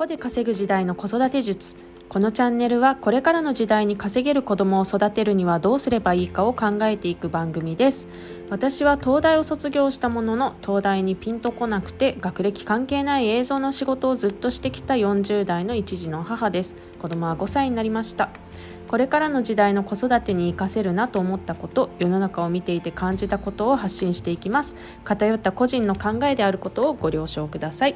個で稼ぐ時代の子育て術。このチャンネルはこれからの時代に稼げる子供を育てるにはどうすればいいかを考えていく番組です。私は東大を卒業したものの東大にピンとこなくて学歴関係ない映像の仕事をずっとしてきた40代の一児の母です。子供は5歳になりました。これからの時代の子育てに活かせるなと思ったこと世の中を見ていて感じたことを発信していきます。偏った個人の考えであることをご了承ください、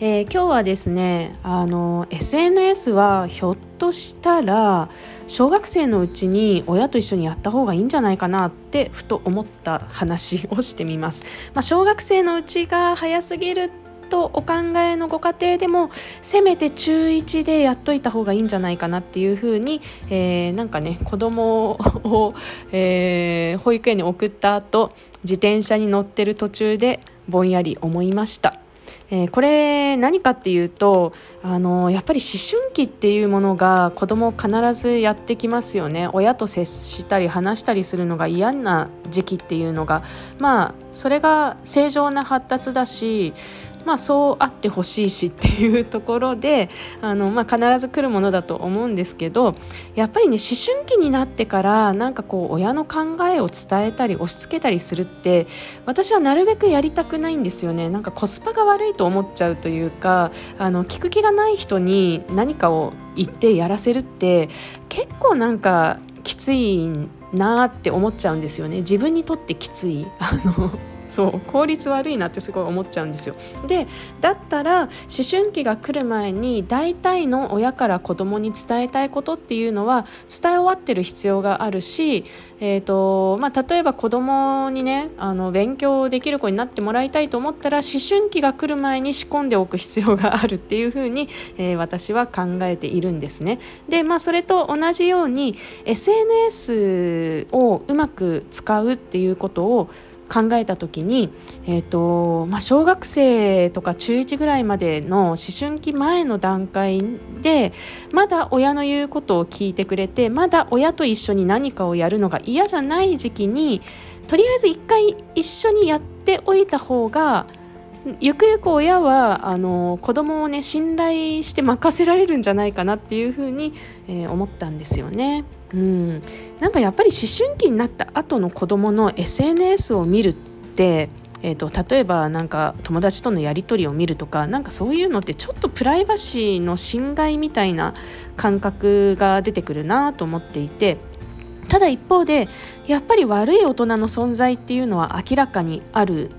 えー、今日はですねあの SNS はひょっとしたら小学生のうちに親と一緒にやった方がいいんじゃないかなってふと思った話をしてみます、まあ、小学生のうちが早すぎるとお考えのご家庭でもせめて中1でやっといた方がいいんじゃないかなっていうふうに、えー、なんかね子供を、えー、保育園に送った後自転車に乗ってる途中でぼんやり思いました。えー、これ何かっていうとあのやっぱり思春期っていうものが子供必ずやってきますよね。親と接したり話したりするのが嫌な時期っていうのがまあそれが正常な発達だしまあ、そうあってほしいしっていうところであの、まあ、必ず来るものだと思うんですけどやっぱりね思春期になってからなんかこう親の考えを伝えたり押し付けたりするって私はなるべくやりたくないんですよね。なんかコスパが悪いと思っちゃうというかあの聞く気がない人に何かを言ってやらせるって結構なんかきついなって思っちゃうんですよね。自分にとってきつい。あのそう効率悪いなってすごい思っちゃうんですよ。でだったら思春期が来る前に大体の親から子供に伝えたいことっていうのは伝え終わってる必要があるし、えーとまあ、例えば子供にねあの勉強できる子になってもらいたいと思ったら思春期が来る前に仕込んでおく必要があるっていうふうに、えー、私は考えているんですね。で、まあ、それと同じように SNS をうまく使うっていうことを考えた時に、えーとまあ、小学生とか中1ぐらいまでの思春期前の段階でまだ親の言うことを聞いてくれてまだ親と一緒に何かをやるのが嫌じゃない時期にとりあえず一回一緒にやっておいた方がゆくゆく親はあの子供をね信頼して任せられるんじゃないかなっていうふうに、えー、思ったんですよね。うん、なんかやっぱり思春期になった後の子供の SNS を見るって、えーと、例えばなんか友達とのやり取りを見るとかなんかそういうのってちょっとプライバシーの侵害みたいな感覚が出てくるなと思っていて。ただ一方でやっぱり悪い大人の存在っていうのは明らかにある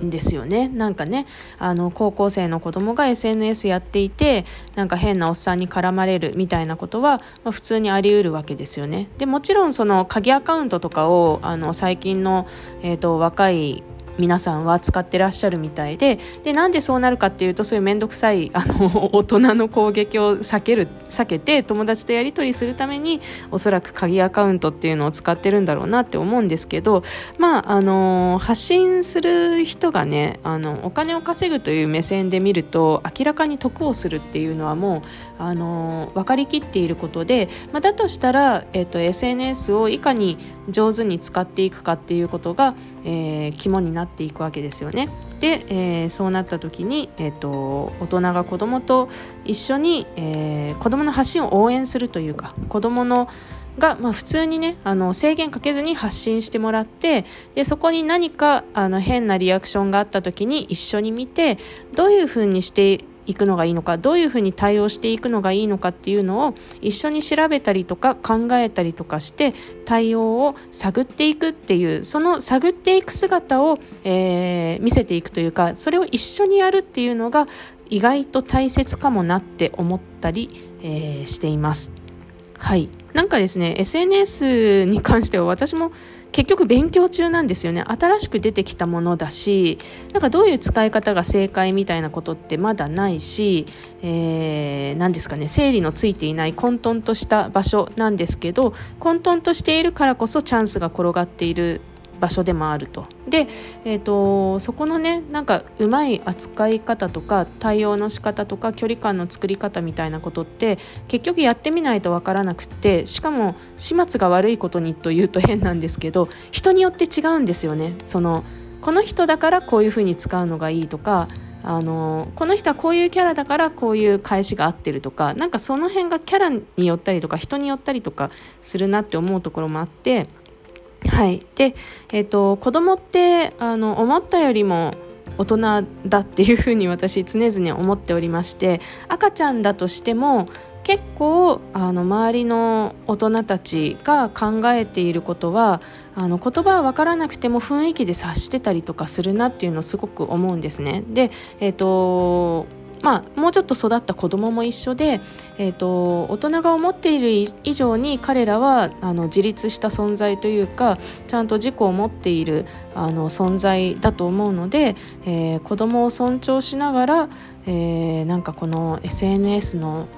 ですよね。なんかねあの高校生の子供が SNS やっていてなんか変なおっさんに絡まれるみたいなことは、まあ、普通にあり得るわけですよね。でもちろんその鍵アカウントとかをあの最近の、えーと若い皆さんは使ってらっしゃるみたいででなんでそうなるかっていうとそういう面倒くさいあの 大人の攻撃を避ける避けて友達とやり取りするためにおそらく鍵アカウントっていうのを使ってるんだろうなって思うんですけどまああの発信する人がねあのお金を稼ぐという目線で見ると明らかに得をするっていうのはもうあの分かりきっていることで、まあ、だとしたら、えっと、SNS をいかに上手に使っていくかっていうことが、えー、肝になってっていくわけですよね。で、えー、そうなった時に、えーと、大人が子どもと一緒に、えー、子供の発信を応援するというか子どものが、まあ、普通にねあの制限かけずに発信してもらってでそこに何かあの変なリアクションがあった時に一緒に見てどういうふうにしていくのがいいのかどういうふうに対応していくのがいいのかっていうのを一緒に調べたりとか考えたりとかして対応を探っていくっていうその探っていく姿を、えー、見せていくというかそれを一緒にやるっていうのが意外と大切かもなって思ったり、えー、しています。はい。なんかですね SNS に関しては私も結局勉強中なんですよね。新しく出てきたものだしなんかどういう使い方が正解みたいなことってまだないし、えー、何ですかね整理のついていない混沌とした場所なんですけど混沌としているからこそチャンスが転がっている場所でもあると。で、えーと、そこのねなんかうまい扱い方とか対応の仕方とか距離感の作り方みたいなことって結局やってみないと分からなくってしかも始末が悪いことにというと変なんですけど人によって違うんですよね。そのこの人だからこういうふうに使うのがいいとかあのこの人はこういうキャラだからこういう返しが合ってるとかなんかその辺がキャラによったりとか人によったりとかするなって思うところもあってはいで、えーと、子供ってあの思ったよりも大人だっていうふうに私常々思っておりまして赤ちゃんだとしても結構あの周りの大人たちが考えていることはあの言葉は分からなくても雰囲気で察してたりとかするなっていうのをすごく思うんですね。で、えーとまあ、もうちょっと育った子供も一緒で、えーと、大人が思っている以上に彼らはあの自立した存在というかちゃんと自己を持っているあの存在だと思うので、えー、子供を尊重しながら、えー、なんかこの SNS の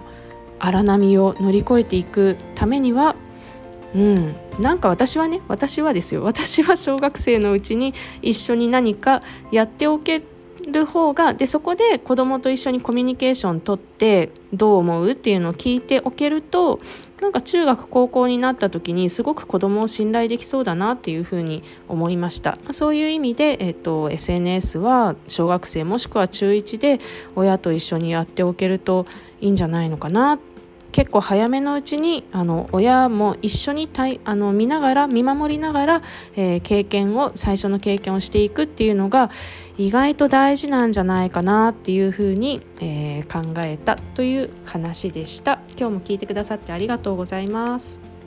荒波を乗り越えていくためにはうん、なんか私はね私はですよ。私は小学生のうちに一緒に何かやっておける方がでそこで子どもと一緒にコミュニケーション取ってどう思うっていうのを聞いておけるとなんか中学高校になった時にすごく子どもを信頼できそうだなっていうふうに思いました。そういう意味で、えっと、SNS は小学生もしくは中1で親と一緒にやっておけるといいんじゃないのかなって結構早めのうちにあの親も一緒にたいあの見ながら見守りながら、えー、経験を最初の経験をしていくっていうのが意外と大事なんじゃないかなっていうふうに、えー、考えたという話でした今日も聞いてくださってありがとうございます。